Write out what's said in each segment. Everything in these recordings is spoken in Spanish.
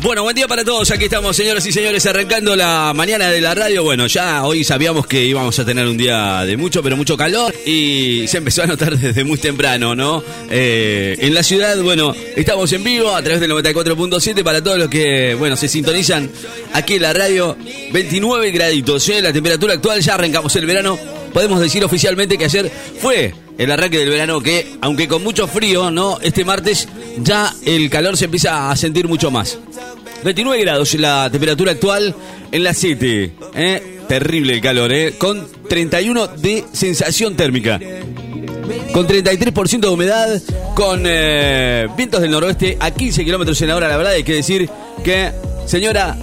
Bueno, buen día para todos. Aquí estamos, señoras y señores, arrancando la mañana de la radio. Bueno, ya hoy sabíamos que íbamos a tener un día de mucho, pero mucho calor. Y se empezó a notar desde muy temprano, ¿no? Eh, en la ciudad, bueno, estamos en vivo a través del 94.7 para todos los que, bueno, se sintonizan aquí en la radio. 29 graditos, ¿eh? La temperatura actual, ya arrancamos el verano. Podemos decir oficialmente que ayer fue el arranque del verano que, aunque con mucho frío, ¿no? Este martes ya el calor se empieza a sentir mucho más. 29 grados la temperatura actual en la City. ¿eh? Terrible el calor, ¿eh? Con 31 de sensación térmica. Con 33% de humedad, con eh, vientos del noroeste a 15 kilómetros en la hora. La verdad hay que decir que, señora,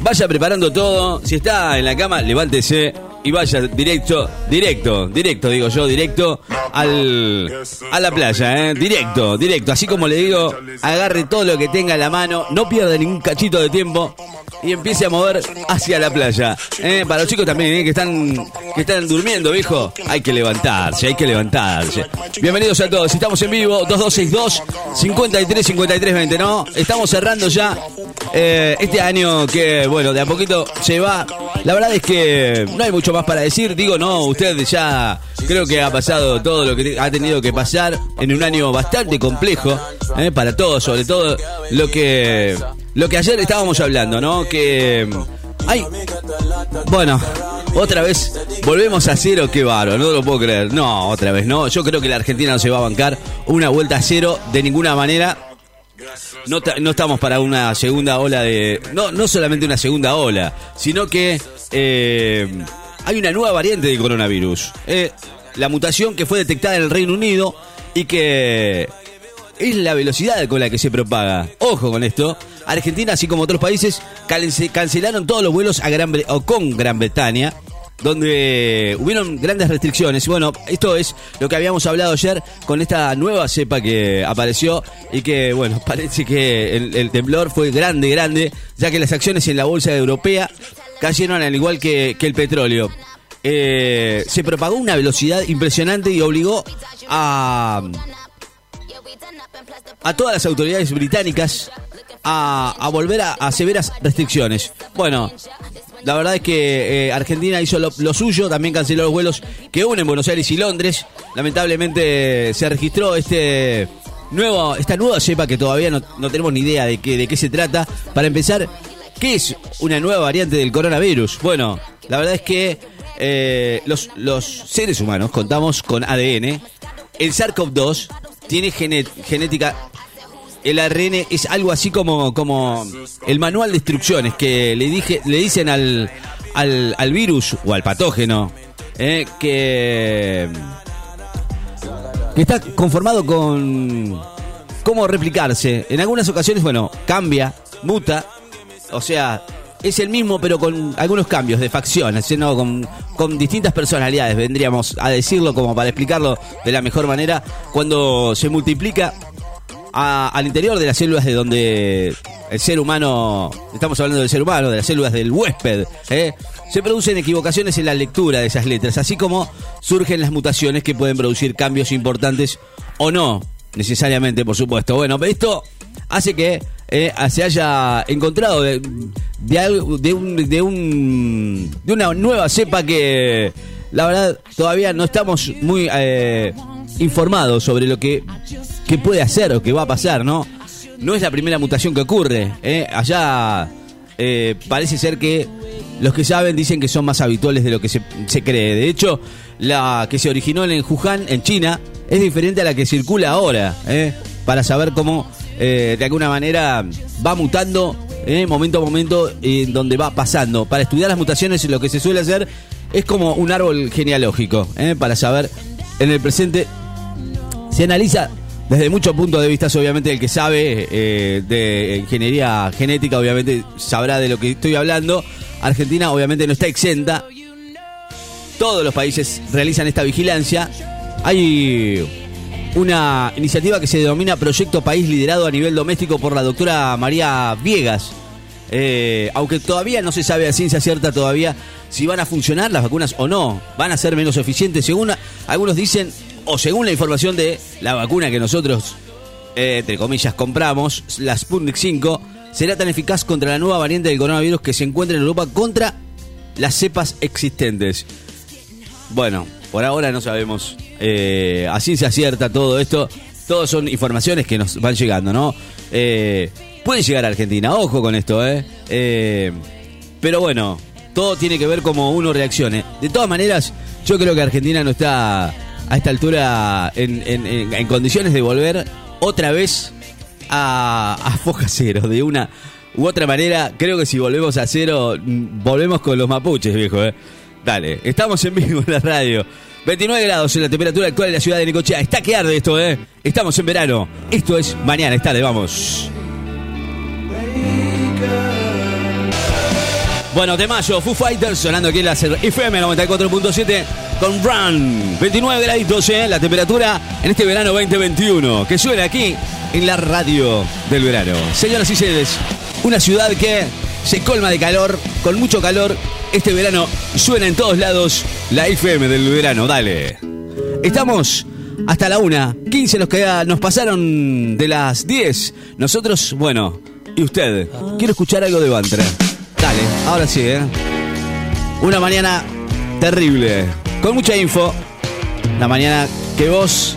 vaya preparando todo. Si está en la cama, levántese y vaya directo, directo, directo, digo yo, directo al, a la playa, ¿eh? Directo, directo. Así como le digo, agarre todo lo que tenga en la mano, no pierda ningún cachito de tiempo y empiece a mover hacia la playa. ¿eh? Para los chicos también, ¿eh? que están que están durmiendo, viejo, hay que levantarse, hay que levantarse. Bienvenidos a todos, estamos en vivo, 2262 535320, ¿no? Estamos cerrando ya este año que, bueno, de a poquito se va. La verdad es que no hay mucho más para decir, digo, no, usted ya creo que ha pasado todo lo que ha tenido que pasar en un año bastante complejo ¿eh? para todos, sobre todo lo que lo que ayer estábamos hablando, ¿no? Que ay, bueno, otra vez volvemos a cero, qué baro, no lo puedo creer. No, otra vez no. Yo creo que la Argentina no se va a bancar una vuelta a cero de ninguna manera. No, no estamos para una segunda ola de. No, no solamente una segunda ola, sino que eh, hay una nueva variante de coronavirus. Eh, la mutación que fue detectada en el Reino Unido y que es la velocidad con la que se propaga. Ojo con esto. Argentina, así como otros países, cancelaron todos los vuelos a Gran o con Gran Bretaña donde hubieron grandes restricciones. Bueno, esto es lo que habíamos hablado ayer con esta nueva cepa que apareció y que, bueno, parece que el, temblor fue grande, grande, ya que las acciones en la bolsa europea cayeron al igual que, el petróleo. Eh, se propagó una velocidad impresionante y obligó a, a todas las autoridades británicas a, volver a, severas restricciones. Bueno, la verdad es que eh, Argentina hizo lo, suyo, también canceló los vuelos que unen Buenos Aires y Londres. Lamentablemente se registró este nuevo, esta nueva cepa que todavía no, tenemos ni idea de qué, de qué se trata. Para empezar, ¿qué es una nueva variante del coronavirus? Bueno, la verdad es que eh, los, los seres humanos contamos con ADN. El SARS-CoV-2 tiene genética el ARN es algo así como, como el manual de instrucciones que le, dije, le dicen al, al, virus o al patógeno eh, que, que está conformado con cómo replicarse. En algunas ocasiones, bueno, cambia, muta, o sea, es el mismo pero con algunos cambios de facciones, sino con, con distintas personalidades, vendríamos a decirlo como para explicarlo de la mejor manera. Cuando se multiplica al interior de las células de donde el ser humano, estamos hablando del ser humano, de las células del huésped, ¿eh? se producen equivocaciones en la lectura de esas letras, así como surgen las mutaciones que pueden producir cambios importantes o no, necesariamente, por supuesto. Bueno, esto hace que eh, se haya encontrado de, de, un, de, un, de una nueva cepa que la verdad todavía no estamos muy eh, informados sobre lo que qué puede hacer o qué va a pasar, ¿no? No es la primera mutación que ocurre. ¿eh? Allá eh, parece ser que los que saben dicen que son más habituales de lo que se, cree. De hecho, la que se originó en Wuhan, en China, es diferente a la que circula ahora, ¿eh? para saber cómo de alguna manera va mutando momento a momento en donde va pasando. Para estudiar las mutaciones lo que se suele hacer es como un árbol genealógico, para saber en el presente se analiza desde muchos puntos de vista, obviamente el que sabe eh, de ingeniería genética, obviamente sabrá de lo que estoy hablando. Argentina obviamente no está exenta. Todos los países realizan esta vigilancia. Hay una iniciativa que se denomina Proyecto País liderado a nivel doméstico por la doctora María Viegas. Eh, aunque todavía no se sabe a ciencia cierta todavía si van a funcionar las vacunas o no, van a ser menos eficientes. Según algunos dicen, o según la información de la vacuna que nosotros, eh, entre comillas, compramos, la Sputnik 5, será tan eficaz contra la nueva variante del coronavirus que se encuentra en Europa contra las cepas existentes. Bueno, por ahora no sabemos eh, así se acierta todo esto. Todos son informaciones que nos van llegando, ¿no? Eh, puede llegar a Argentina, ojo con esto, ¿eh? ¿eh? Pero bueno, todo tiene que ver cómo uno reaccione. De todas maneras, yo creo que Argentina no está a esta altura en, condiciones de volver otra vez a, a cero, de una u otra manera. Creo que si volvemos a cero, mm, volvemos con los mapuches, viejo, ¿eh? Dale, estamos en vivo en la radio. 29 grados en la temperatura actual en la ciudad de Necochea. Está que arde esto, ¿eh? Estamos en verano. Esto es mañana, está de vamos. Bueno, de mayo, Foo Fighters sonando aquí en la FM 94.7 con Run. 29 graditos, ¿eh? La temperatura en este verano 2021. Que suena aquí en la radio del verano. Señoras y señores, una ciudad que se colma de calor, con mucho calor. Este verano suena en todos lados la FM del verano, dale. Estamos hasta la una. 15 nos, queda, nos pasaron de las 10. Nosotros, bueno, y usted, quiero escuchar algo de Bantra. Dale, ahora sí, ¿eh? Una mañana terrible, con mucha info. La mañana que vos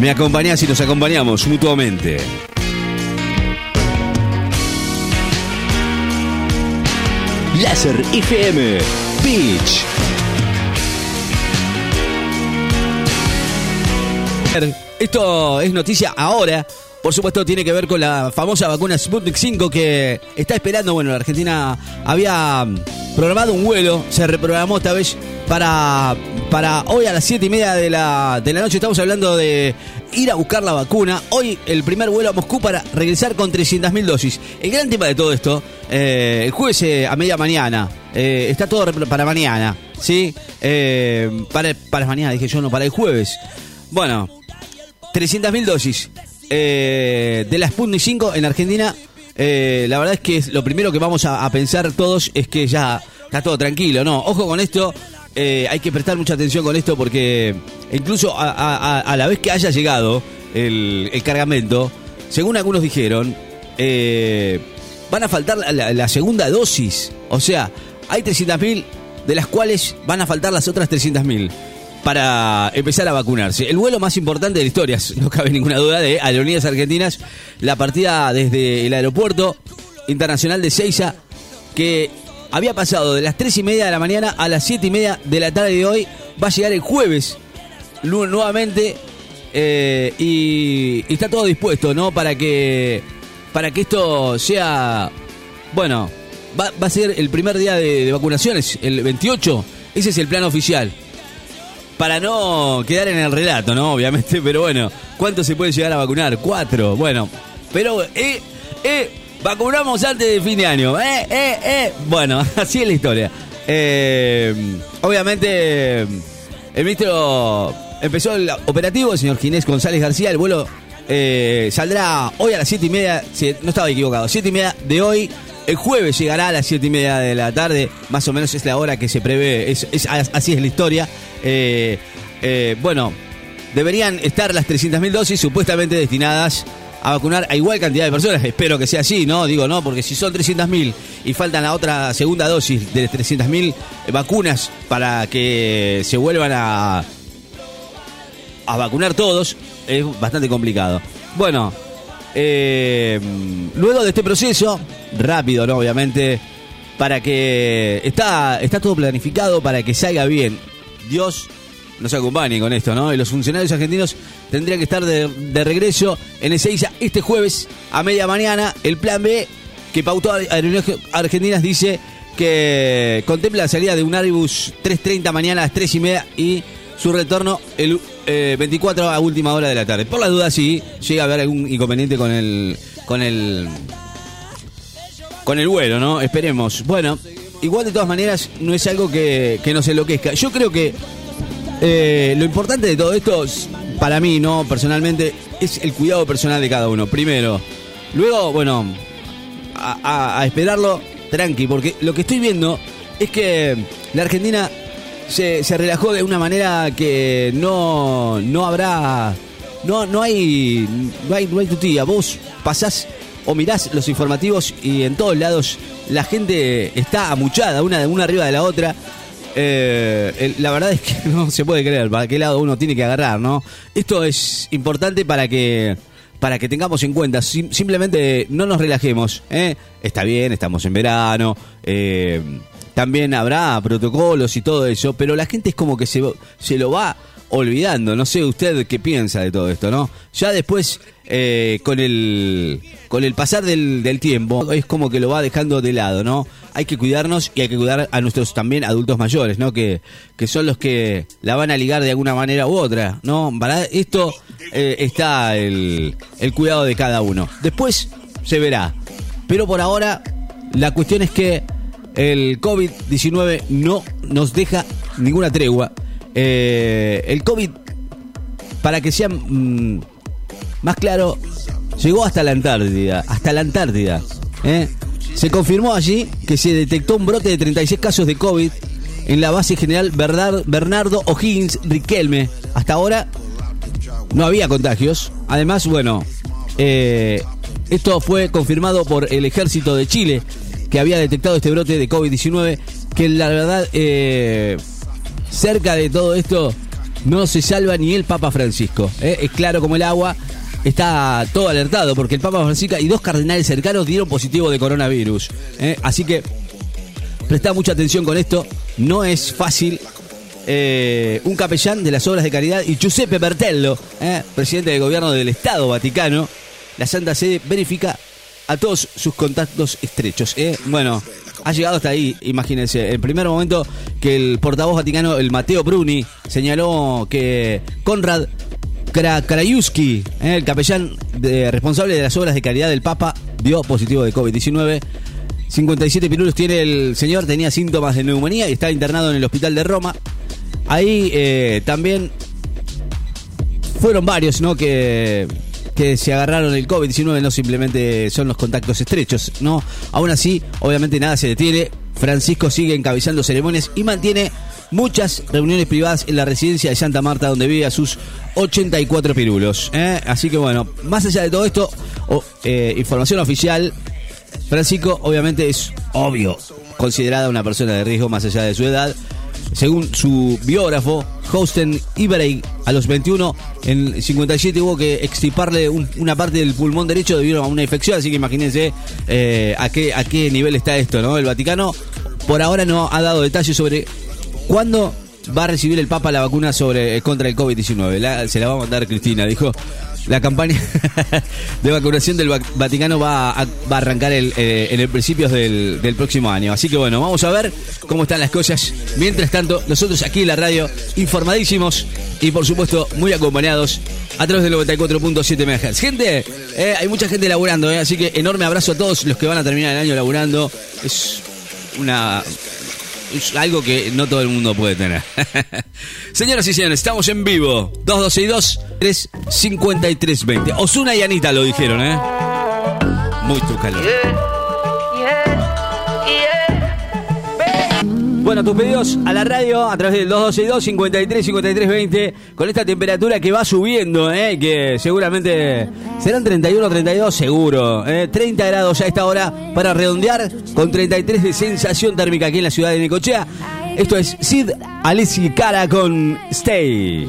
me acompañás y nos acompañamos mutuamente. Láser FM Beach. Esto es noticia ahora. Por supuesto, tiene que ver con la famosa vacuna Sputnik 5 que está esperando. Bueno, la Argentina había programado un vuelo, se reprogramó esta vez para, para hoy a las 7 y media de la, de la noche. Estamos hablando de ir a buscar la vacuna. Hoy el primer vuelo a Moscú para regresar con 300.000 dosis. El gran tema de todo esto, eh, el jueves eh, a media mañana, eh, está todo para mañana, ¿sí? para, para mañana, dije yo, no, para el jueves. Bueno, 300.000 dosis de la Sputnik 5 en Argentina. la verdad es que lo primero que vamos a, a pensar todos es que ya está todo tranquilo, ¿no? Ojo con esto, eh, hay que prestar mucha atención con esto porque incluso a, la vez que haya llegado el, cargamento, según algunos dijeron, eh, van a faltar la, segunda dosis. O sea, hay 300.000 de las cuales van a faltar las otras 300.000 para empezar a vacunarse. El vuelo más importante de la historia, no cabe ninguna duda, de Aerolíneas Argentinas, la partida desde el aeropuerto internacional de Seiza, que había pasado de las 3 y media de la mañana a las 7 y media de la tarde de hoy. Va a llegar el jueves nuevamente eh, y, está todo dispuesto, ¿no? Para que, para que esto sea, bueno, va, a ser el primer día de, vacunaciones, el 28. Ese es el plan oficial. Para no quedar en el relato, ¿no? Obviamente, pero bueno, ¿cuánto se puede llegar a vacunar? Cuatro. Bueno, pero eh, eh, Vacunamos antes de fin de año. Eh, eh, eh. Bueno, así es la historia. Eh, obviamente, el ministro empezó el operativo, el señor Ginés González García. El vuelo saldrá hoy a las 7 y media. No estaba equivocado, 7 y media de hoy. El jueves llegará a las 7 y media de la tarde. Más o menos es la hora que se prevé. así es la historia. bueno, deberían estar las 300.000 dosis supuestamente destinadas a vacunar a igual cantidad de personas. Espero que sea así, ¿no? Digo, no, porque si son 300.000 y faltan la otra segunda dosis de 300.000 vacunas para que se vuelvan a, a vacunar todos, es bastante complicado. Bueno, eh, luego de este proceso, rápido, ¿no? Obviamente, para que está, está todo planificado para que salga bien. Dios nos acompañe con esto, ¿no? Y los funcionarios argentinos tendrían que estar de, regreso en Ezeiza este jueves a media mañana. El plan B que pautó Aerolíneas Argentinas dice que contempla la salida de un Airbus 3.30 mañana a las 3 y media y su retorno el 24 eh, a última hora de la tarde. Por la duda, si llega a haber algún inconveniente con el con el con el vuelo, ¿no? Esperemos. Bueno, igual de todas maneras no es algo que, que nos enloquezca. Yo creo que eh, lo importante de todo esto, para mí, ¿no? Personalmente, es el cuidado personal de cada uno. Primero. Luego, bueno, a, esperarlo tranqui, porque lo que estoy viendo es que la Argentina se, relajó de una manera que no, no habrá. No, no hay. No hay, no hay tu tía. Vos pasás o mirás los informativos y en todos lados la gente está amuchada, una, una arriba de la otra. Eh, la verdad es que no se puede creer para qué lado uno tiene que agarrar, ¿no? Esto es importante para que para que tengamos en cuenta, simplemente no nos relajemos, ¿eh? Está bien, estamos en verano, eh, también habrá protocolos y todo eso, pero la gente es como que se, se lo va olvidando. No sé usted qué piensa de todo esto, ¿no? Ya después, eh, con, el, con el pasar del, del, tiempo, es como que lo va dejando de lado, ¿no? Hay que cuidarnos y hay que cuidar a nuestros también adultos mayores, ¿no? Que, que son los que la van a ligar de alguna manera u otra, ¿no? Para esto eh, está el, el cuidado de cada uno. Después se verá. Pero por ahora, la cuestión es que el COVID-19 no nos deja ninguna tregua eh, el COVID, para que sea mm, más claro, llegó hasta la Antártida. Hasta la Antártida. ¿eh? Se confirmó allí que se detectó un brote de 36 casos de COVID en la base general Bernardo O'Higgins Riquelme. Hasta ahora no había contagios. Además, bueno, eh, esto fue confirmado por el ejército de Chile, que había detectado este brote de COVID-19, que la verdad cerca de todo esto no se salva ni el Papa Francisco. ¿eh? Es claro como el agua. Está todo alertado porque el Papa Francisco y dos cardenales cercanos dieron positivo de coronavirus. ¿eh? Así que presta mucha atención con esto. No es fácil. Eh, un capellán de las obras de caridad y Giuseppe Bertello, presidente del gobierno del Estado Vaticano, la Santa Sede verifica a todos sus contactos estrechos. Bueno, ha llegado hasta ahí, imagínense. El primer momento que el portavoz vaticano, el Mateo Bruni, señaló que Konrad Krajewski, eh, el capellán responsable de las obras de caridad del Papa, dio positivo de COVID-19. 57 pirulos tiene el señor, tenía síntomas de neumonía y está internado en el hospital de Roma. Ahí eh, también fueron varios, ¿no? Que que se agarraron el COVID-19 no simplemente son los contactos estrechos, ¿no? Aún así, obviamente nada se detiene. Francisco sigue encabezando ceremonias y mantiene muchas reuniones privadas en la residencia de Santa Marta, donde vive a sus 84 pirulos. ¿eh? Así que bueno, más allá de todo esto, eh, información oficial, Francisco obviamente es obvio considerada una persona de riesgo más allá de su edad. Según su biógrafo, Hosten Ibrey, a los 21, en 57 hubo que extirparle una parte del pulmón derecho debido a una infección, así que imagínense eh, a, qué, a qué nivel está esto, ¿no? El Vaticano por ahora no ha dado detalles sobre cuándo va a recibir el Papa la vacuna eh, contra el COVID-19. Se la va a mandar Cristina, dijo la campaña de vacunación del Vaticano va a, arrancar eh, en el principio del, próximo año. Así que bueno, vamos a ver cómo están las cosas. Mientras tanto, nosotros aquí en la radio, informadísimos y por supuesto muy acompañados a través del 94.7 MHz. Gente, eh, hay mucha gente laburando, eh, así que enorme abrazo a todos los que van a terminar el año laburando. Es una algo que no todo el mundo puede tener. Señoras y señores, estamos en vivo. 212 353 20. Osuna y Anita lo dijeron, ¿eh? Muy trucalo. Bueno, tus pedidos a la radio a través del 212 53 53 20 con esta temperatura que va subiendo, ¿eh? que seguramente serán 31 32 seguro, ¿eh? 30 grados a esta hora para redondear con 33 de sensación térmica aquí en la ciudad de Necochea. Esto es Sid Alessi Cara con Stay.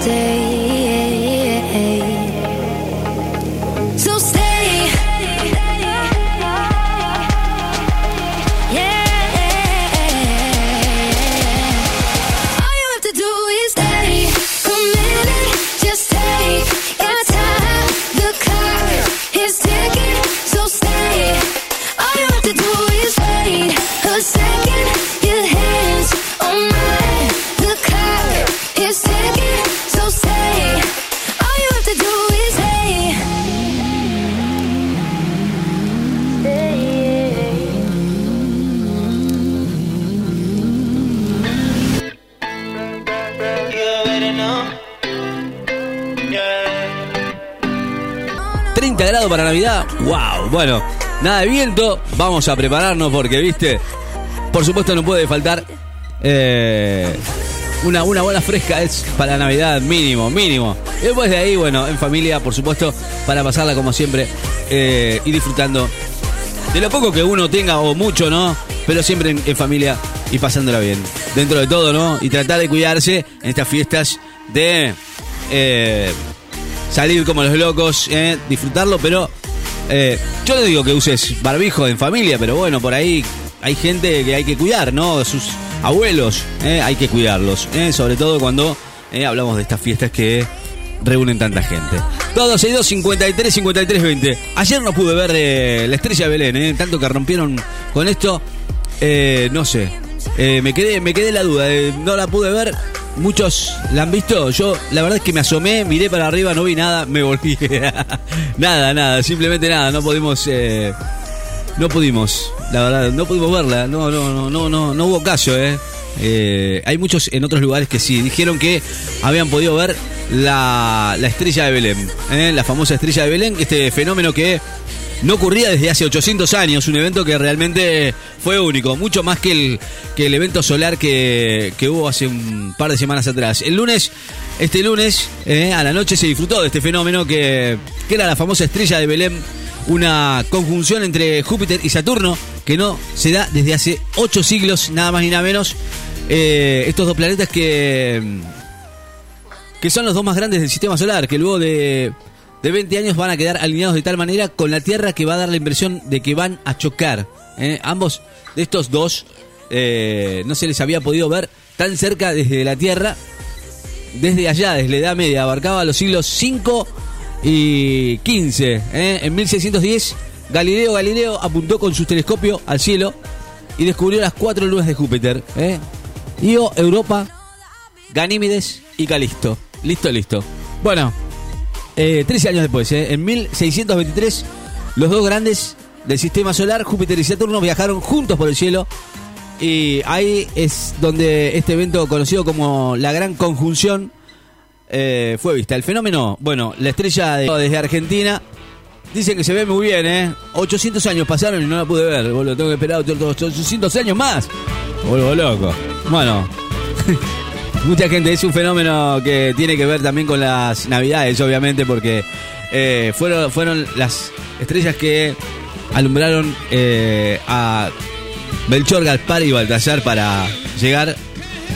Stay. Bueno, nada de viento. Vamos a prepararnos porque, viste, por supuesto no puede faltar eh, una, una bola fresca. Es para Navidad mínimo, mínimo. Y después de ahí, bueno, en familia, por supuesto, para pasarla como siempre eh, y disfrutando de lo poco que uno tenga o mucho, ¿no? Pero siempre en, familia y pasándola bien. Dentro de todo, ¿no? Y tratar de cuidarse en estas fiestas de eh, salir como los locos, disfrutarlo, pero eh, yo no digo que uses barbijo en familia, pero bueno, por ahí hay gente que hay que cuidar, ¿no? Sus abuelos, eh, hay que cuidarlos, eh, sobre todo cuando hablamos de estas fiestas que reúnen tanta gente. 262 53 53 20. Ayer no pude ver la estrella de Belén, tanto que rompieron con esto, no sé. Me quedé me quedé la duda, no la pude ver. Muchos la han visto. Yo, la verdad es que me asomé, miré para arriba, no vi nada, me volví. nada, nada, simplemente nada. No pudimos, eh, no pudimos, la verdad, no pudimos verla. No, no, no, no, no, no hubo caso, eh. Eh, hay muchos en otros lugares que sí. Dijeron que habían podido ver la, la estrella de Belén, eh, la famosa estrella de Belén, este fenómeno que no ocurría desde hace 800 años, un evento que realmente fue único, mucho más que el, que el evento solar que, que hubo hace un par de semanas atrás. El lunes, este lunes, eh, a la noche se disfrutó de este fenómeno que, que era la famosa estrella de Belén, una conjunción entre Júpiter y Saturno que no se da desde hace 8 siglos, nada más ni nada menos. Eh, estos dos planetas que, que son los dos más grandes del sistema solar, que luego de, de 20 años van a quedar alineados de tal manera con la Tierra que va a dar la impresión de que van a chocar. ¿eh? Ambos de estos dos eh, no se les había podido ver tan cerca desde la Tierra, desde allá, desde la Edad Media, abarcaba los siglos 5 y 15. ¿eh? En 1610, Galileo Galileo apuntó con su telescopio al cielo y descubrió las cuatro lunas de Júpiter. Io, Europa, Ganímedes y Calisto. Listo, listo. Bueno, eh, 13 años después, ¿eh? en 1623, los dos grandes del sistema solar, Júpiter y Saturno, viajaron juntos por el cielo. Y ahí es donde este evento conocido como la Gran Conjunción eh, fue vista. El fenómeno, bueno, la estrella de- desde Argentina, dicen que se ve muy bien, ¿eh? 800 años pasaron y no la pude ver, boludo. Tengo que esperar otros 800 años más. Vuelvo loco. Bueno, mucha gente, es un fenómeno que tiene que ver también con las navidades, obviamente, porque eh, fueron, fueron las estrellas que alumbraron eh, a Belchor, Gaspar y Baltasar para llegar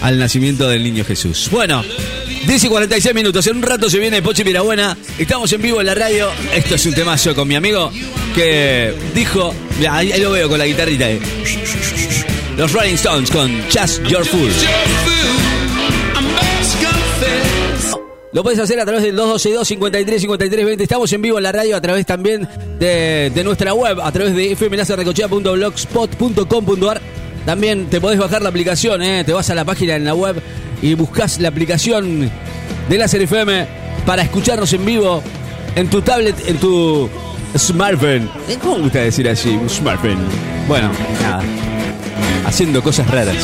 al nacimiento del niño Jesús. Bueno, 10 y 46 minutos. En un rato se viene Pochi Mirabuena. Estamos en vivo en la radio. Esto es un temazo con mi amigo que dijo. Ahí, ahí lo veo con la guitarrita. eh. Los Rolling Stones con Just Your Fool. Lo puedes hacer a través del 212 53 53 20. Estamos en vivo en la radio a través también de, nuestra web, a través de fmlacerrecochea.blogspot.com.ar. También te podés bajar la aplicación, ¿eh? te vas a la página en la web y buscas la aplicación de Láser FM para escucharnos en vivo en tu tablet, en tu smartphone. ¿Cómo me gusta decir así? Smartphone. Bueno, nada. Haciendo cosas raras.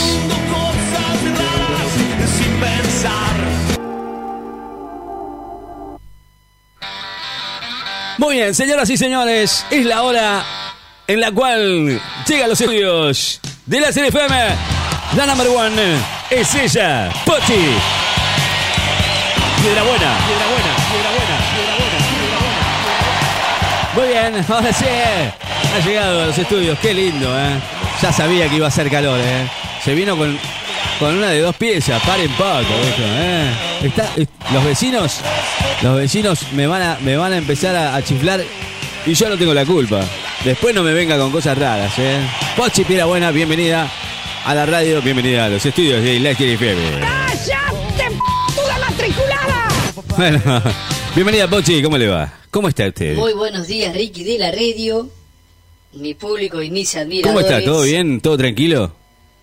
Muy bien, señoras y señores, es la hora en la cual llegan los estudios de la CFM. La number one es ella, Pochi. Piedra buena, piedra buena, piedra buena, piedra buena, buena. Muy bien, ahora sí, ha llegado a los estudios, qué lindo, ¿eh? Ya sabía que iba a hacer calor, ¿eh? Se vino con, con una de dos piezas, paren poco, esto, ¿eh? Está, eh, los vecinos, los vecinos me van a, me van a empezar a, a chiflar y yo no tengo la culpa. Después no me venga con cosas raras, ¿eh? Pochi Piedra Buena, bienvenida a la radio, bienvenida a los estudios de Electric FM. ¡Cállate, matriculada! Bueno, bienvenida Pochi, ¿cómo le va? ¿Cómo está usted? Muy buenos días, Ricky de la radio. Mi público y mis ¿Cómo admiradores. está? ¿Todo bien? ¿Todo tranquilo?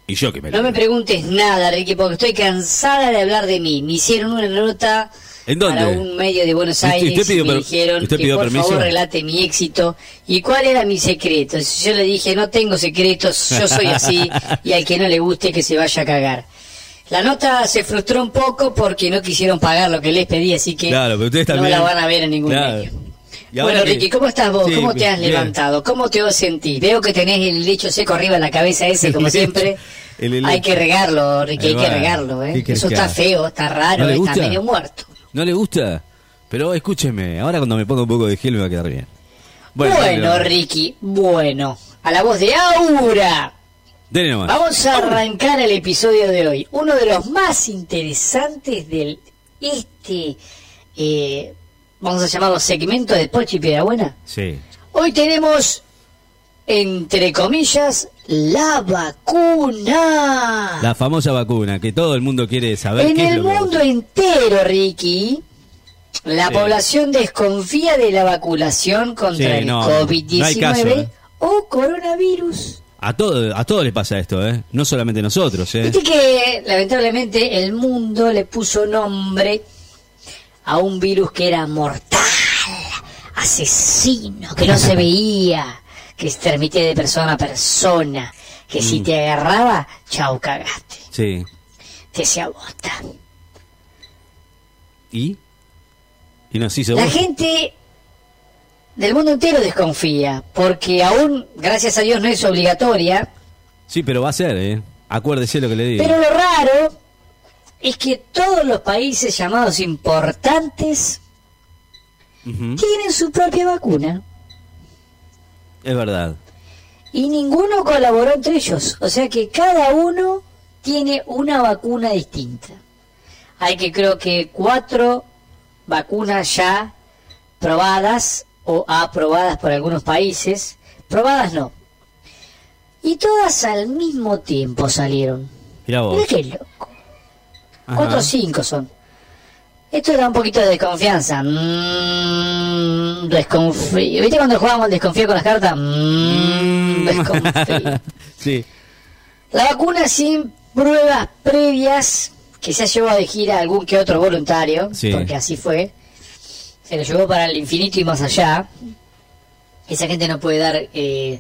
Y yo que me No me preguntes nada, Ricky, porque estoy cansada de hablar de mí. Me hicieron una nota ¿En dónde? para un medio de Buenos ¿Usted- Aires usted pidió y me dijeron usted que pidió por permiso? favor relate mi éxito y cuál era mi secreto. Yo le dije, no tengo secretos, yo soy así y al que no le guste que se vaya a cagar. La nota se frustró un poco porque no quisieron pagar lo que les pedí, así que Claro, pero ustedes no también- la van a ver en ningún Claro. medio. Y Bueno, que- Ricky, ¿cómo estás vos? Sí, ¿Cómo te has bien. levantado? ¿Cómo te sentís? Veo que tenés el lecho seco arriba de la cabeza ese, como siempre. el. Hay que regarlo, Ricky, hay que regarlo, ¿Qué ¿eh? Eso está feo, está raro, ¿No le está medio muerto. ¿No le gusta? Pero escúcheme, ahora cuando me ponga un poco de gel me va a quedar bien. Bueno, dale, Ricky, bueno. A la voz de Aura. Dele nomás. Vamos a arrancar el episodio de hoy. Uno de los más interesantes del este, eh, vamos a llamarlo segmento de Pochi Piedrabuena. Sí. Hoy tenemos, entre comillas, la vacuna. La famosa vacuna que todo el mundo quiere saber en qué es el que- mundo entero, Ricky, la Sí. población desconfía de la vacunación contra Sí, el no, no hay COVID-19 caso, ¿eh? o coronavirus. A todo, a todos les pasa esto, ¿eh? No solamente nosotros, ¿eh? Viste que lamentablemente el mundo le puso nombre a un virus que era mortal, asesino, que no se veía, que se transmitía de persona a persona, que Mm. si te agarraba, chau, cagaste, Sí. te hacía bosta. ¿Y? ¿Y nos hizo La vos? gente del mundo entero desconfía, porque aún, gracias a Dios, no es obligatoria, Sí, pero va a ser, ¿eh? Acuérdese lo que le digo. pero lo raro es que todos los países llamados importantes tienen su propia vacuna Es verdad. y ninguno colaboró entre ellos. O sea que cada uno tiene una vacuna distinta. Hay que creo que cuatro vacunas ya probadas o aprobadas por algunos países. Probadas no. Y todas al mismo tiempo salieron. Mirá vos. Mira qué loco. Ajá. Cuatro o cinco son. Esto da un poquito de desconfianza. Mm, desconfío. ¿Viste cuando jugábamos desconfío con las cartas? Mm, desconfío. sí. La vacuna sin pruebas previas, que se ha llevado de gira a algún que otro voluntario, Sí. porque así fue, se lo llevó para el infinito y más allá. Esa gente no puede dar eh,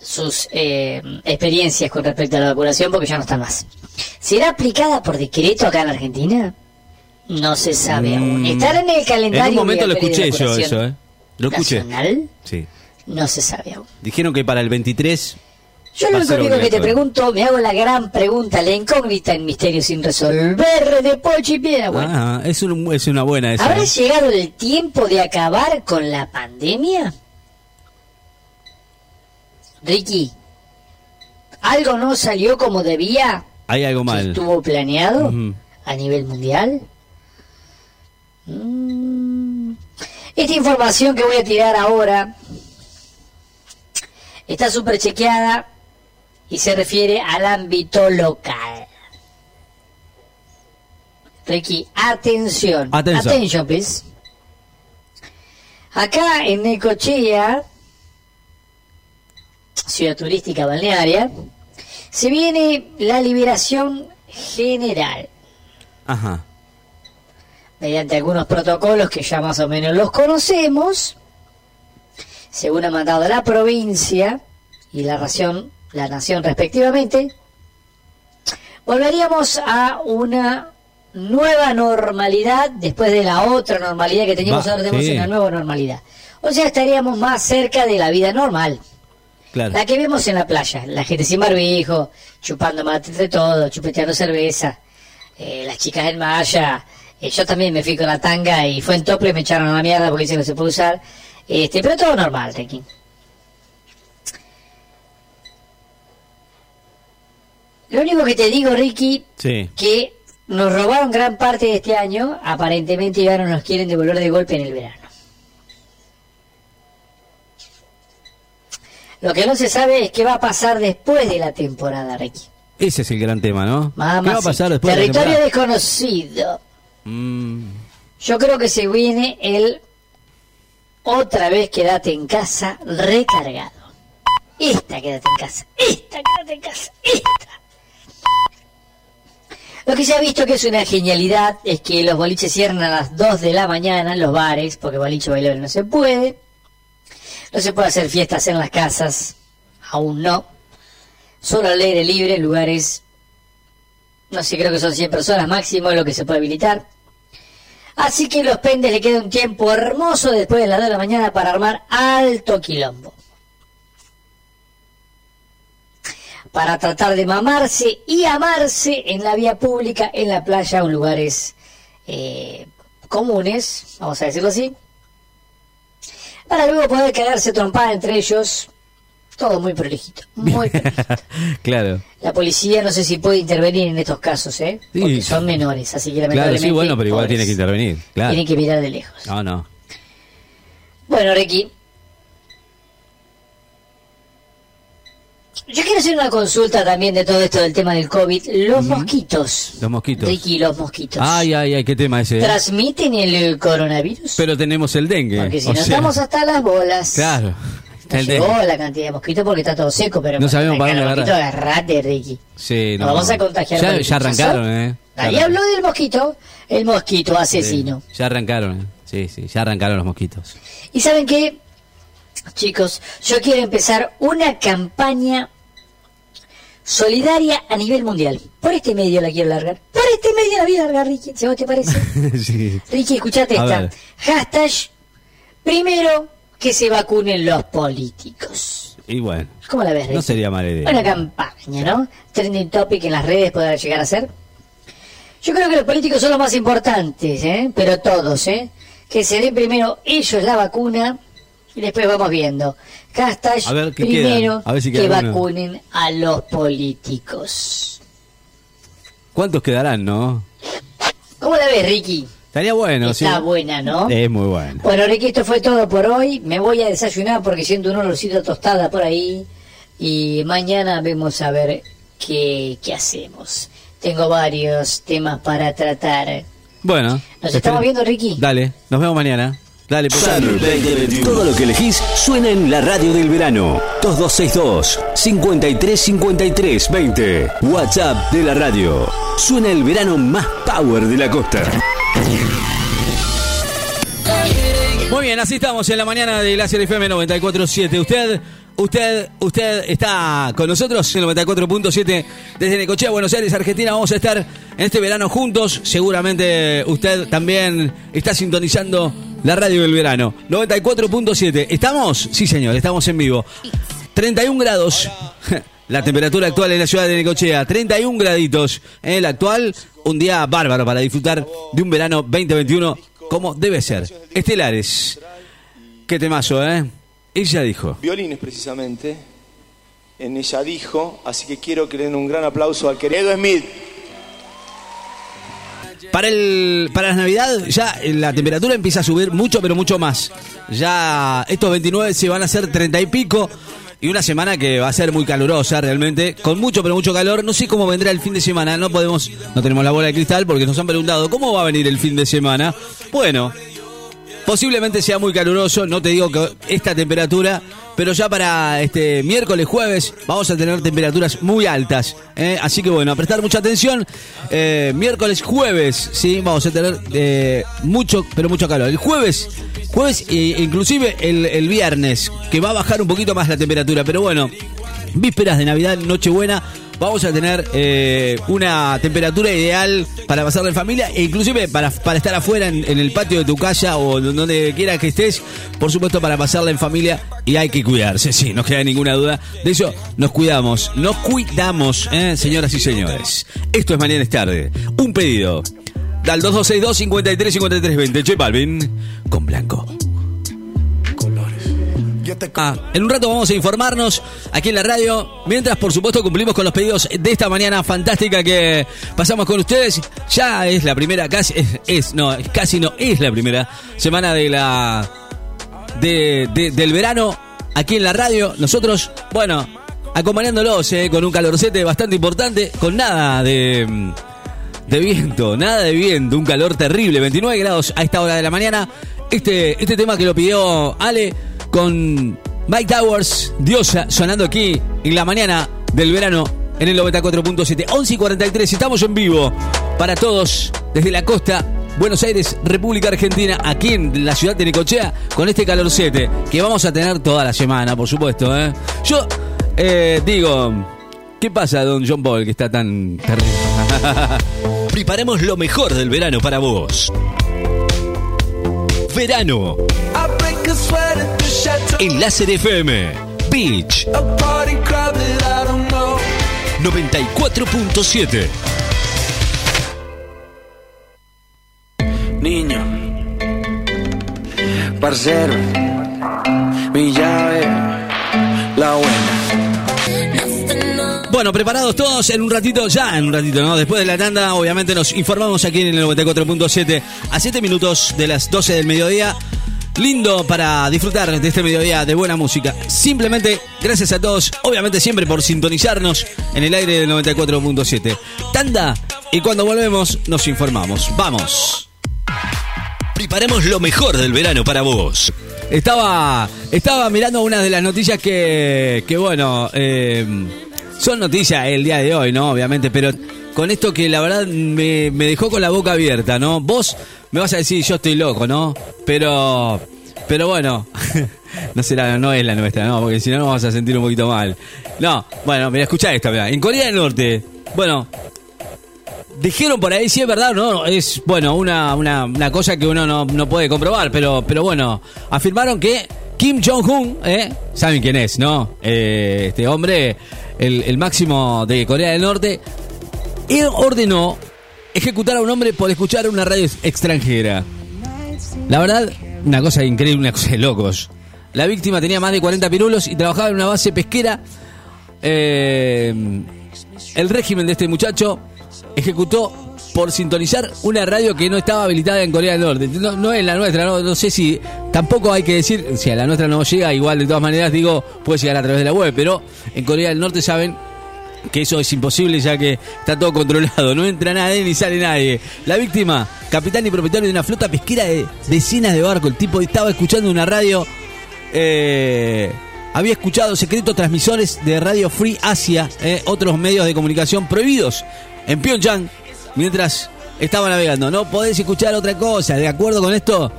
sus eh, experiencias con respecto a la vacunación porque ya no están más. ¿Será aplicada por decreto acá en Argentina? No se sabe aún. Mm. Estar en el calendario En un momento lo escuché yo eso, ¿eh? Lo escuché. nacional, Sí. no se sabe aún. Dijeron que para el 23 Yo lo único que te pregunto, me hago la gran pregunta, la incógnita en misterio sin resolver de Pochi Piedra. Bueno, Ah, es, un- es una buena esa. ¿habrá ¿eh? llegado el tiempo de acabar con la pandemia? Ricky, ¿algo no salió como debía? Hay algo mal. estuvo planeado? A nivel mundial? Mm. Esta información que voy a tirar ahora está súper chequeada y se refiere al ámbito local. Ricky, atención. Atención. Attention, please. Acá en Necochea, ciudad turística balnearia, se viene la liberación general Ajá. mediante algunos protocolos que ya más o menos los conocemos, según ha mandado la provincia y la nación, la nación respectivamente, volveríamos a una nueva normalidad después de la otra normalidad que teníamos, ahora tenemos sí. una nueva normalidad. O sea, estaríamos más cerca de la vida normal. Claro. La que vemos en la playa, la gente sin barbijo, chupando mate entre todos, chupeteando cerveza, eh, las chicas en malla, eh, yo también me fui con la tanga y fue en tople y me echaron a la mierda porque dicen que se puede usar, este, pero todo normal, Ricky. Lo único que te digo, Ricky, Sí. que nos robaron gran parte de este año, aparentemente ya no nos quieren devolver de golpe en el verano. Lo que no se sabe es qué va a pasar después de la temporada, Ricky. Ese es el gran tema, ¿no? Mamá, ¿Qué va a pasar después de la Territorio desconocido. Mm, Yo creo que se viene el otra vez quédate en casa recargado. Esta quédate en casa. Esta quédate en casa. Esta. Lo que se ha visto que es una genialidad es que los boliches cierran a las 2 de la mañana, los bares, porque boliche bailable no se puede. No se puede hacer fiestas en las casas, aún no. Solo al aire libre, lugares, no sé, creo que son 100 personas máximo, lo que se puede habilitar. Así que los pendes le queda un tiempo hermoso después de las 2 de la mañana para armar alto quilombo. Para tratar de mamarse y amarse en la vía pública, en la playa o en lugares eh, comunes, vamos a decirlo así. Para luego poder quedarse trompada entre ellos. Todo muy prolijito, muy prolijito. claro. La policía no sé si puede intervenir en estos casos, ¿eh? Sí. Porque son menores, así que Claro, lamentablemente... sí, bueno, pero igual pobres. tiene que intervenir. Claro. Tienen que mirar de lejos. No, no. Bueno, Ricky. Yo quiero hacer una consulta también de todo esto del tema del COVID. Los mosquitos. Los mosquitos. Ricky, los mosquitos. Ay, ay, ay, qué tema ese. ¿eh? ¿Transmiten el coronavirus? Pero tenemos el dengue. Porque si o no sea, estamos hasta las bolas. Claro. No llegó la cantidad de mosquitos porque está todo seco, pero No sabemos para dónde mosquito agarrate, Ricky. Sí, Nos vamos a contagiar Ya, ya pinchazo. arrancaron, ¿eh? Ahí habló del mosquito, el mosquito asesino. Sí, ya arrancaron, ¿eh? Sí, sí, ya arrancaron los mosquitos. ¿Y saben qué? Chicos, yo quiero empezar una campaña solidaria a nivel mundial. Por este medio la quiero largar. Por este medio la voy a largar, Ricky. ¿Si vos te parece? sí. Ricky, escuchate A esta. ver. Hashtag, primero que se vacunen los políticos. Y bueno, ¿Cómo la ves, Ricky? no sería mala idea. Una campaña, ¿no? Trending topic en las redes podrá llegar a ser. Yo creo que los políticos son los más importantes, ¿eh? Pero todos, ¿eh? Que se den primero ellos la vacuna y después vamos viendo. Hashtag A ver, ¿qué primero? A ver si que uno. vacunen a los políticos. ¿Cuántos quedarán, no? ¿Cómo la ves, Ricky? Estaría bueno, sí. Está buena, ¿no? Es muy bueno. Bueno, Ricky, esto fue todo por hoy. Me voy a desayunar porque siento un olorcito tostada por ahí. Y mañana vemos a ver qué, qué hacemos. Tengo varios temas para tratar. Bueno. ¿Nos estamos viendo, Ricky? Dale, nos vemos mañana. Dale, pues. Todo lo que elegís suena en la radio del verano. 2262 5353 20. WhatsApp de la radio. Suena el verano más power de la costa. Muy bien, así estamos en la mañana de Glaciar FM 94.7. Usted, usted, usted está con nosotros en el 94.7 desde Necochea, Buenos Aires, Argentina. Vamos a estar en este verano juntos. Seguramente usted también está sintonizando la radio del verano. 94.7. ¿Estamos? Sí, señor, estamos en vivo. 31 grados. La temperatura actual en la ciudad de Necochea, 31 graditos. En el actual, un día bárbaro para disfrutar de un verano 2021 como debe ser. Estelares. Qué temazo, ¿eh? Ella dijo. Violines precisamente. En ella dijo, así que quiero que le den un gran aplauso al querido Smith. Para, el, para las Navidad ya la temperatura empieza a subir mucho, pero mucho más. Ya estos 29 se van a hacer 30 y pico. Y una semana que va a ser muy calurosa realmente, con mucho pero mucho calor. No sé cómo vendrá el fin de semana, no podemos, no tenemos la bola de cristal porque nos han preguntado cómo va a venir el fin de semana. Bueno, posiblemente sea muy caluroso, no te digo que esta temperatura, pero ya para este miércoles, jueves, vamos a tener temperaturas muy altas. ¿eh? Así que bueno, a prestar mucha atención. Eh, miércoles, jueves, sí, vamos a tener eh, mucho, pero mucho calor. El jueves, jueves e inclusive el, el viernes, que va a bajar un poquito más la temperatura, pero bueno, vísperas de Navidad, Nochebuena, vamos a tener eh, una temperatura ideal para pasarla en familia e inclusive para, para estar afuera en, el patio de tu casa o donde quiera que estés, por supuesto para pasarla en familia y hay que cuidarse, sí, no queda ninguna duda. De eso nos cuidamos, nos cuidamos, ¿eh? señoras y señores. Esto es Mañana es tarde. Un pedido. Dal 2262 53 53 20. Che Balvin con Blanco. Ah, en un rato vamos a informarnos aquí en la radio. Mientras, por supuesto, cumplimos con los pedidos de esta mañana fantástica que pasamos con ustedes. Ya es la primera, casi es, es- no, casi no es la primera semana de la de, de- del verano aquí en la radio. Nosotros, bueno, acompañándolos eh, con un calorcete bastante importante, con nada de de viento, nada de viento, un calor terrible, 29 grados a esta hora de la mañana. Este, este tema que lo pidió Ale con Mike Towers, Diosa, sonando aquí en la mañana del verano en el 94.7, 11 y 43. Estamos en vivo para todos desde la costa. Buenos Aires, República Argentina, aquí en la ciudad de Necochea, con este calorcete que vamos a tener toda la semana, por supuesto. ¿eh? Yo eh, digo, ¿qué pasa, don John Paul, que está tan terrible? Preparamos lo mejor del verano para vos. Verano. En Láser FM. Beach. 94.7. Niño, parcero, mi llave, la buena. Bueno, preparados todos en un ratito, ya en un ratito, ¿no? Después de la tanda, obviamente nos informamos aquí en el 94.7 a 7 minutos de las 12 del mediodía. Lindo para disfrutar de este mediodía de buena música. Simplemente, gracias a todos, obviamente siempre por sintonizarnos en el aire del 94.7. Tanda, y cuando volvemos nos informamos. Vamos. Preparamos lo mejor del verano para vos. Estaba, estaba mirando una de las noticias que, que bueno, eh, son noticias el día de hoy, ¿no? Obviamente, pero con esto que la verdad me, me dejó con la boca abierta, ¿no? Vos me vas a decir, yo estoy loco, ¿no? Pero, pero bueno, no será, no es la nuestra, ¿no? Porque si no nos vamos a sentir un poquito mal. No, bueno, mira, escucha esta, mira. En Corea del Norte, bueno, Dijeron por ahí, si es verdad o no, es, bueno, una, una, una cosa que uno no, no puede comprobar, pero, pero bueno, afirmaron que Kim Jong-un, ¿eh? ¿saben quién es, no? Eh, este hombre, el, el máximo de Corea del Norte, él ordenó ejecutar a un hombre por escuchar una radio extranjera. La verdad, una cosa increíble, una cosa de locos. La víctima tenía más de 40 pirulos y trabajaba en una base pesquera. Eh, el régimen de este muchacho ejecutó por sintonizar una radio que no estaba habilitada en Corea del Norte. No, no es la nuestra, no, no sé si. Tampoco hay que decir, si a la nuestra no llega, igual de todas maneras digo, puede llegar a través de la web, pero en Corea del Norte saben que eso es imposible ya que está todo controlado, no entra nadie ni sale nadie. La víctima, capitán y propietario de una flota pesquera de decenas de barcos, el tipo estaba escuchando una radio, eh, había escuchado secretos transmisores de Radio Free Asia, eh, otros medios de comunicación prohibidos en Pyongyang, mientras estaba navegando. No podés escuchar otra cosa, de acuerdo con esto,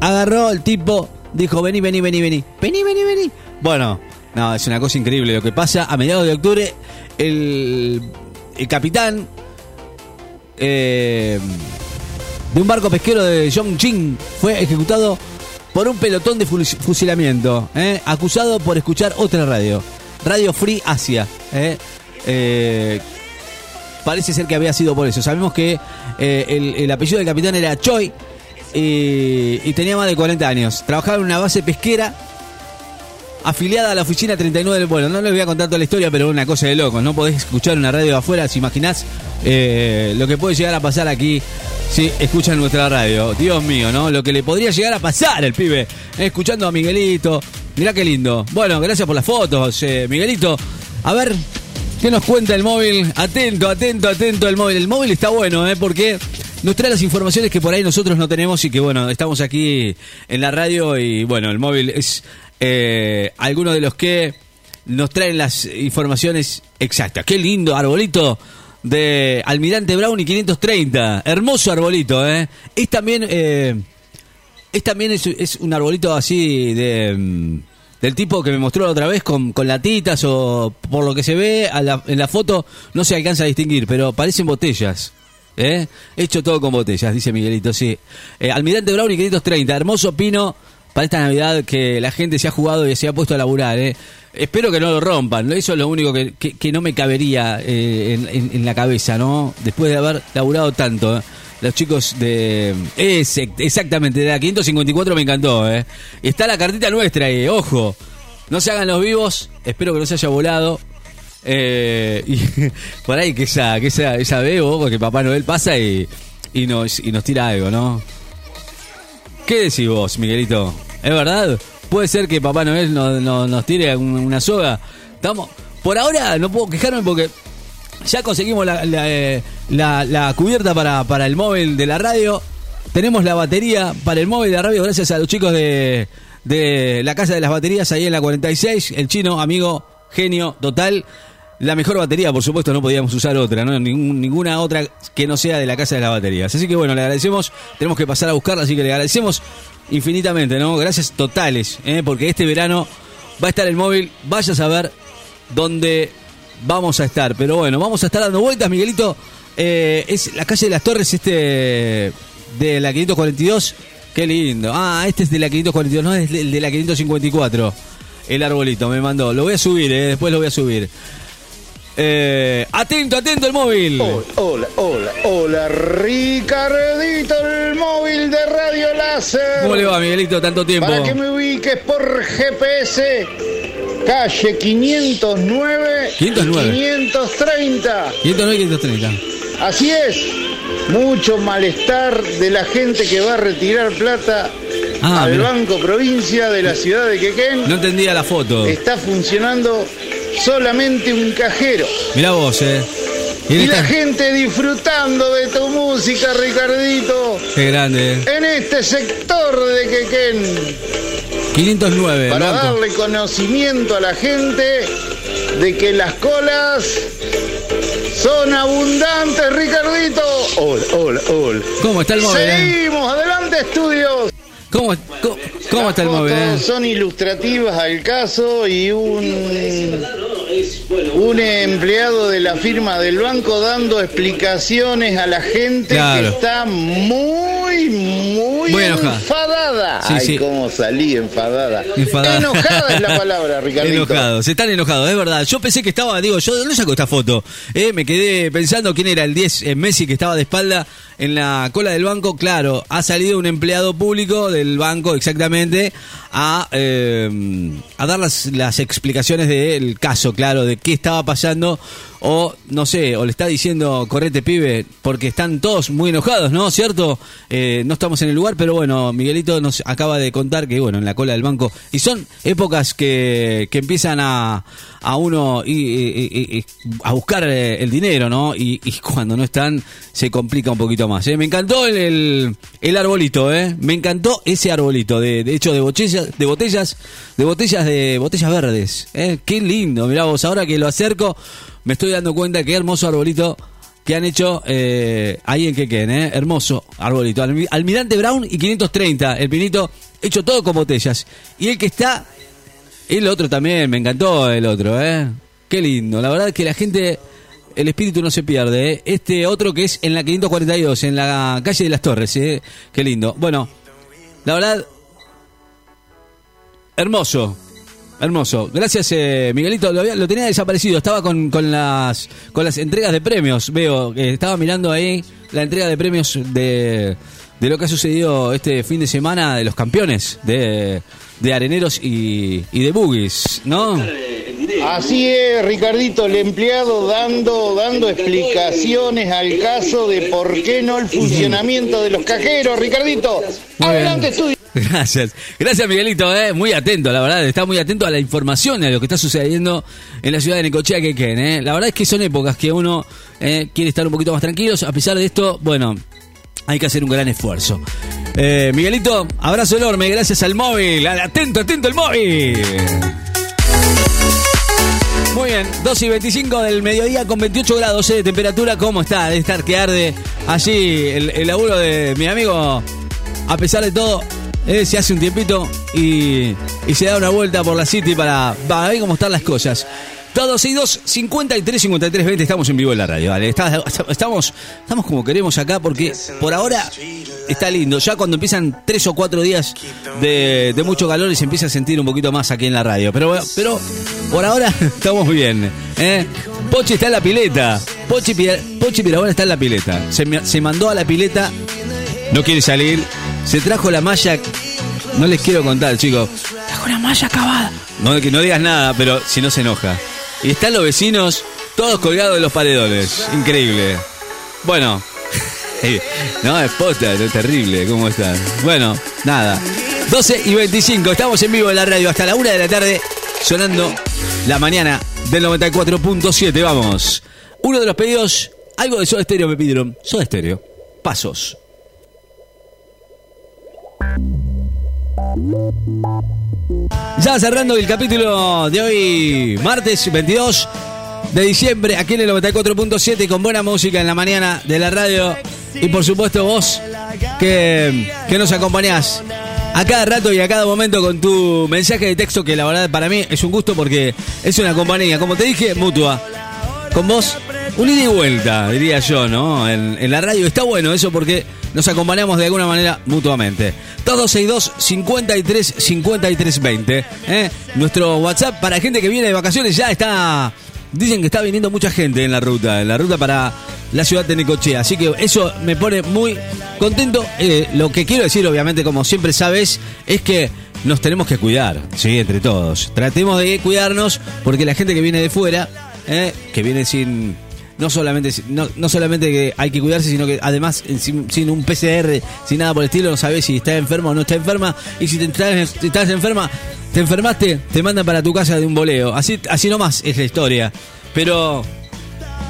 agarró el tipo, dijo, vení, vení, vení, vení, vení, vení, vení. Bueno, no, es una cosa increíble lo que pasa. A mediados de octubre, el, el capitán eh, de un barco pesquero de Yongjing fue ejecutado por un pelotón de fus- fusilamiento, eh, acusado por escuchar otra radio, Radio Free Asia. eh. Parece ser que había sido por eso. Sabemos que el, el apellido del capitán era Choi y tenía más de 40 años. Trabajaba en una base pesquera afiliada a la oficina 39 del vuelo. No les voy a contar toda la historia, pero una cosa de locos. No podés escuchar una radio afuera, si imaginás eh, lo que puede llegar a pasar aquí Sí, escuchan nuestra radio. Dios mío, ¿no? Lo que le podría llegar a pasar el pibe. eh, escuchando a Miguelito. Mirá qué lindo. Bueno, gracias por las fotos, eh, Miguelito. A ver, ¿qué nos cuenta el móvil? Atento, atento, atento el móvil. El móvil está bueno, ¿eh? Porque nos trae las informaciones que por ahí nosotros no tenemos y que, bueno, estamos aquí en la radio y, bueno, el móvil es eh, alguno de los que nos traen las informaciones exactas. Qué lindo arbolito de Almirante Brown y 530. Hermoso arbolito, ¿eh? Es también, eh, es también es, un arbolito así de... mm, del tipo que me mostró la otra vez con, latitas o por lo que se ve en la foto no se alcanza a distinguir, pero parecen botellas. ¿eh? Hecho todo con botellas, dice Miguelito, sí. Eh, Almirante Brown y 530, hermoso pino para esta Navidad que la gente se ha jugado y se ha puesto a laburar. ¿eh? Espero que no lo rompan, eso es lo único que, que- no me cabería eh, en, la cabeza, ¿no? Después de haber laburado tanto. ¿eh? Los chicos de... Exactamente, de la 554 me encantó, ¿eh? Está la cartita nuestra ahí, ojo. No se hagan los vivos, espero que no se haya volado. Eh, por ahí que esa, que esa, esa bebo, porque Papá Noel pasa y, nos, y nos tira algo, ¿no? ¿Qué decís vos, Miguelito? ¿Es verdad? ¿Puede ser que Papá Noel no- no- nos tire un- una soga? Estamos, por ahora no puedo quejarme porque ya conseguimos la, eh, cubierta para, el móvil de la radio. Tenemos la batería para el móvil de la radio gracias a los chicos de la Casa de las Baterías ahí en la 46. El chino, amigo, genio, total. La mejor batería, por supuesto, no podíamos usar otra, ninguna otra que no sea de la Casa de las Baterías. Así que bueno, le agradecemos. Tenemos que pasar a buscarla, así que le agradecemos infinitamente, ¿no? Gracias totales, ¿eh? porque este verano va a estar el móvil. Vaya a saber dónde vamos a estar. Pero bueno, vamos a estar dando vueltas, Miguelito. Eh, es la calle de las Torres, este de la 542. Qué lindo. Ah, este es de la 542, no es el de la 554. El arbolito me mandó. Lo voy a subir, eh, después lo voy a subir. Eh, atento, atento el móvil. Hola, hola, hola, hola, Ricardito, el móvil de Radio Láser. ¿Cómo le va, Miguelito? Tanto tiempo. Para que me ubiques por GPS, calle 509, 509. 530. 509 530. Así es, mucho malestar de la gente que va a retirar plata Ah, al mirá. Banco Provincia de la ciudad de Quequén. No entendía la foto. Está funcionando solamente un cajero. Mirá vos, eh. Y la gente disfrutando de tu música, Ricardito, Qué grande. eh. en este sector de Quequén, 509. para banco. darle conocimiento a la gente de que las colas son abundantes, Ricardito. Hola, hola, hola. ¿Cómo está el móvil? eh? Seguimos, adelante, estudios. ¿Cómo, cómo, cómo está el fotos eh? Son ilustrativas al caso y un, un empleado de la firma del banco dando explicaciones a la gente Claro. que está muy, muy, enfadada. Sí, Ay, sí. cómo salí enfadada. Enfadada. Enojada es la palabra, Ricardito. Enojados, están enojados, es verdad. Yo pensé que estaba, digo, yo de dónde saco esta foto. Eh, me quedé pensando quién era el 10 eh, Messi que estaba de espalda en la cola del banco. Claro, ha salido un empleado público del banco exactamente a, eh, a dar las, las explicaciones del caso, claro, de qué estaba pasando. O, no sé, o le está diciendo, correte pibe, porque están todos muy enojados, ¿no? ¿Cierto? Eh, no estamos en el lugar, pero bueno, Miguelito nos acaba de contar que, bueno, en la cola del banco. Y son épocas que, que empiezan a, a uno y, a buscar eh, el dinero, ¿no? Y, cuando no están, se complica un poquito más. ¿eh? Me encantó el, el, el arbolito, ¿eh? Me encantó ese arbolito, de, de hecho, de botellas, de botellas, de botellas de botellas verdes. ¿eh? Qué lindo, mirá vos, ahora que lo acerco, me estoy dando cuenta qué hermoso arbolito que han hecho eh, ahí en Quequén, ¿eh? Hermoso arbolito. Almi- Almirante Brown y 530, el pinito hecho todo con botellas. Y el que está, el otro también, me encantó el otro, ¿eh? Qué lindo. La verdad es que la gente, el espíritu no se pierde, ¿eh? Este otro que es en la 542, en la calle de las Torres, ¿eh? Qué lindo. Bueno, la verdad, hermoso. Hermoso. Gracias, eh, Miguelito. Lo, había- lo tenía desaparecido. Estaba con, con las con las entregas de premios. Veo que estaba mirando ahí la entrega de premios de, de lo que ha sucedido este fin de semana de los campeones de, de Areneros y, y de Boogies, ¿no? Así es, Ricardito, el empleado dando, dando explicaciones al caso de por qué no el funcionamiento de los cajeros. Ricardito, adelante bien. Gracias. Gracias, Miguelito. eh. Muy atento, la verdad. Está muy atento a la información, a lo que está sucediendo en la ciudad de Necochea, Quequén. eh. La verdad es que son épocas que uno eh, quiere estar un poquito más tranquilos. A pesar de esto, bueno, hay que hacer un gran esfuerzo. Eh, Miguelito, abrazo enorme. Gracias al móvil. Atento, atento el móvil. Muy bien, 2 y 25 del mediodía con 28 grados eh, de temperatura. ¿Cómo está? De estar que arde allí el, el laburo de mi amigo. A pesar de todo, eh, se hace un tiempito y, y se da una vuelta por la City para, ver cómo están las cosas. Todos y 2, 53, 53, 20. Estamos en vivo en la radio, estamos, estamos como queremos acá porque por ahora está lindo. Ya cuando empiezan tres o cuatro días de, de mucho calor y se empieza a sentir un poquito más aquí en la radio. Pero, pero por ahora estamos bien. ¿eh? Pochi está en la pileta. Pochi, Pochi Pirabona está en la pileta. Se, se mandó a la pileta. No quiere salir. Se trajo la malla. No les quiero contar, chicos. Trajo una malla acabada. No, que no digas nada, pero si no se enoja. Y están los vecinos todos colgados de los paredones. Increíble. Bueno. no, es posta, es terrible. ¿Cómo están? Bueno, nada. 12 y 25. Estamos en vivo en la radio hasta la 1 de la tarde. Sonando la mañana del 94.7. Vamos. Uno de los pedidos. Algo de Soda Estéreo me pidieron. Soda Estéreo. Pasos. Ya cerrando el capítulo de hoy, martes 22 de diciembre, aquí en el 94.7 con buena música en la mañana de la radio y por supuesto vos que, que nos acompañás a cada rato y a cada momento con tu mensaje de texto que la verdad para mí es un gusto porque es una compañía, como te dije, mutua. Con vos, un ida y vuelta, diría yo, ¿no? En, la radio está bueno eso porque nos acompañamos de alguna manera mutuamente. 2262 53 53 20. ¿eh? Nuestro WhatsApp para gente que viene de vacaciones ya está. Dicen que está viniendo mucha gente en la ruta, en la ruta para la ciudad de Necochea. Así que eso me pone muy contento. Eh, lo que quiero decir, obviamente, como siempre sabes, es que nos tenemos que cuidar, ¿sí? Entre todos. Tratemos de cuidarnos porque la gente que viene de fuera, ¿eh? que viene sin no solamente no, no solamente que hay que cuidarse, sino que además eh, sin, un PCR, sin nada por el estilo, no sabes si está enferma o no está enferma. Y si te estás, estás enferma, te enfermaste, te mandan para tu casa de un voleo. Así, así nomás es la historia. Pero,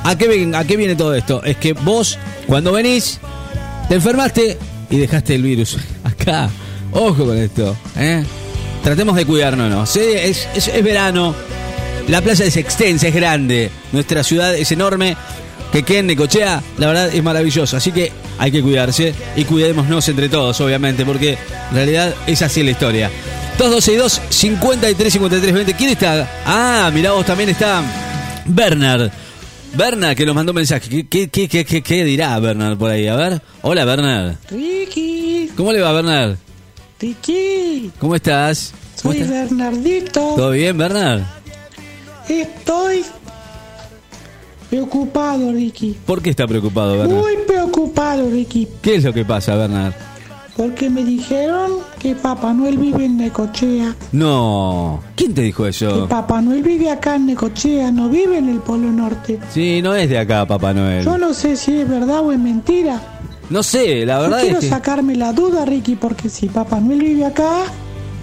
¿a qué, ¿a qué viene todo esto? Es que vos, cuando venís, te enfermaste y dejaste el virus acá. Ojo con esto, ¿eh? Tratemos de cuidarnos, ¿no? Sí, es, es, es verano, la playa es extensa, es grande. Nuestra ciudad es enorme. Que quede en Necochea, la verdad es maravilloso. Así que hay que cuidarse y cuidémonos entre todos, obviamente, porque en realidad es así la historia. 2262 53 53 20. ¿Quién está? Ah, mirá vos también está Bernard. Bernard que nos mandó un mensaje. ¿Qué, qué, qué, qué, qué- qué dirá Bernard por ahí? A ver. Hola, Bernard. Ricky, ¿Cómo le va, Bernard? Ricky, ¿Cómo estás? ¿Cómo soy estás? Bernardito. ¿Todo bien, Bernard? Estoy preocupado, Ricky. ¿Por qué está preocupado, Bernard? Muy preocupado, Ricky. ¿Qué es lo que pasa, Bernard? Porque me dijeron que Papá Noel vive en Necochea. No. ¿Quién te dijo Que eso? Papá Noel vive acá en Necochea, no vive en el Polo Norte. Sí, no es de acá, Papá Noel. Yo no sé si es verdad o es mentira. No sé, la verdad quiero es que... sacarme la duda, Ricky, porque si Papá Noel vive acá,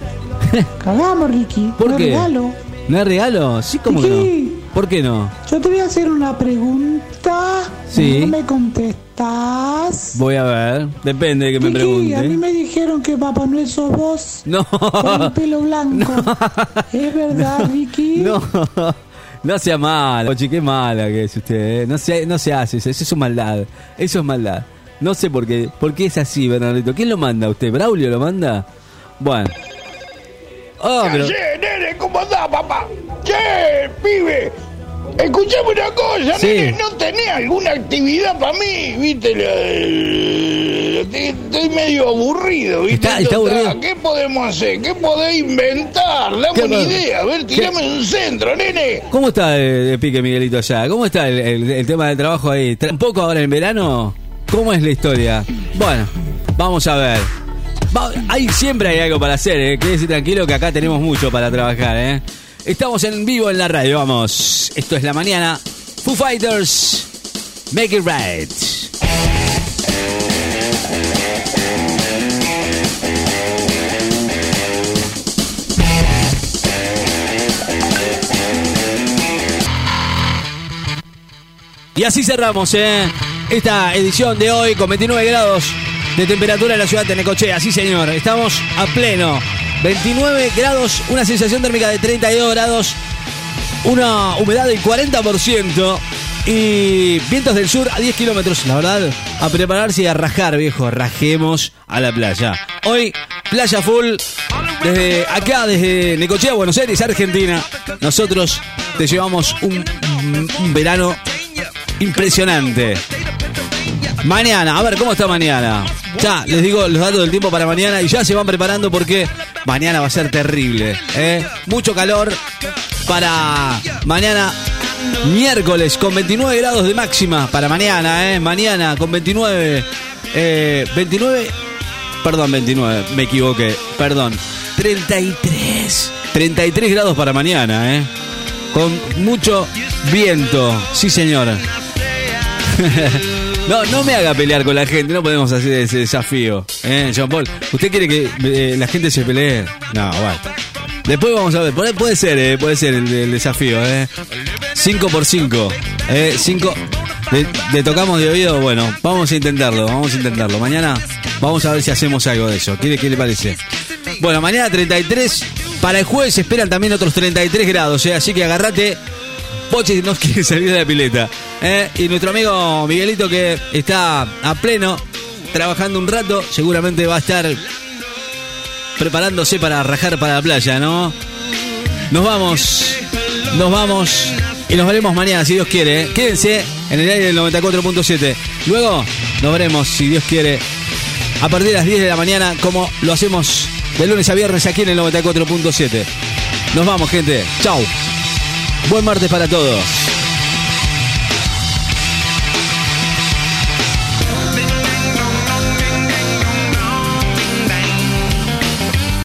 cagamos, Ricky. ¿Por no qué? regalo. ¿No es regalo? Sí, ¿cómo que Sí. no? ¿Por qué no? Yo te voy a hacer una pregunta. Sí. No me contestas. Voy a ver. Depende de que me Ricky, pregunte. a mí me dijeron que Papá Noel sos vos. No. Con el pelo blanco. ¿Es verdad, Ricky? No. No sea mala, Pochi, qué mala que es usted. ¿eh? No, se, no se hace eso, eso es maldad. Eso es maldad. No sé por qué. ¿Por qué es así, Bernardito? ¿Quién lo manda a usted? ¿Braulio lo manda? Bueno. Oh, pero... Nene, ¿cómo andás, papá? Che, pibe. Escuchame una cosa, Sí. nene, ¿no tenés alguna actividad para mí? Viste, la estoy- medio aburrido, ¿viste? Está- está aburrido. ¿Qué podemos hacer? ¿Qué podés inventar? Dame ¿Qué una idea, a ver, tirame un centro, nene. ¿Cómo está pique Miguelito allá? ¿Cómo está el, el- el tema del trabajo ahí? ¿Tra- ¿Un poco ahora en verano? ¿Cómo es la historia? Bueno, vamos a ver. Va- hay, siempre hay algo para hacer, ¿eh? Quédese tranquilo que acá tenemos mucho para trabajar, ¿eh? Estamos en vivo en la radio, vamos. Esto es la mañana. Foo Fighters, Make It Right. Y así cerramos ¿eh? esta edición de hoy con 29 grados de temperatura en la ciudad de Necochea. Sí, señor, estamos a pleno. 29 grados, una sensación térmica de 32 grados, una humedad del 40% y vientos del sur a 10 kilómetros. La verdad, a prepararse y a rajar, viejo. Rajemos a la playa. Hoy, playa full. Desde acá, desde Necochea, Buenos Aires, Argentina, nosotros te llevamos un, un verano impresionante. Mañana, a ver cómo está mañana. Ya, les digo los datos del tiempo para mañana y ya se van preparando porque mañana va a ser terrible. ¿eh? Mucho calor para mañana miércoles con 29 grados de máxima para mañana. ¿eh? Mañana con 29. eh, 29. Perdón, 29, me equivoqué. Perdón. 33. 33 grados para mañana, ¿eh? Con mucho viento. Sí, señor. No, no me haga pelear con la gente, no podemos hacer ese desafío. ¿eh, Jean Paul? ¿Usted quiere que eh, la gente se pelee? No, bueno. Después vamos a ver, puede, puede ser, eh, puede ser el, desafío, ¿eh? 5 por 5 ¿eh? 5 le, tocamos de oído, bueno, vamos a intentarlo, vamos a intentarlo. Mañana vamos a ver si hacemos algo de eso. ¿Qué, qué le parece? Bueno, mañana 33, para el jueves esperan también otros 33 grados, ¿eh? así que agarrate Pochi no quiere salir de la pileta. ¿Eh? Y nuestro amigo Miguelito que está a pleno, trabajando un rato, seguramente va a estar preparándose para rajar para la playa, ¿no? Nos vamos, nos vamos y nos veremos mañana, si Dios quiere. ¿eh? Quédense en el aire del 94.7. Luego nos veremos, si Dios quiere, a partir de las 10 de la mañana, como lo hacemos de lunes a viernes aquí en el 94.7. Nos vamos, gente. Chau. Buen martes para todos.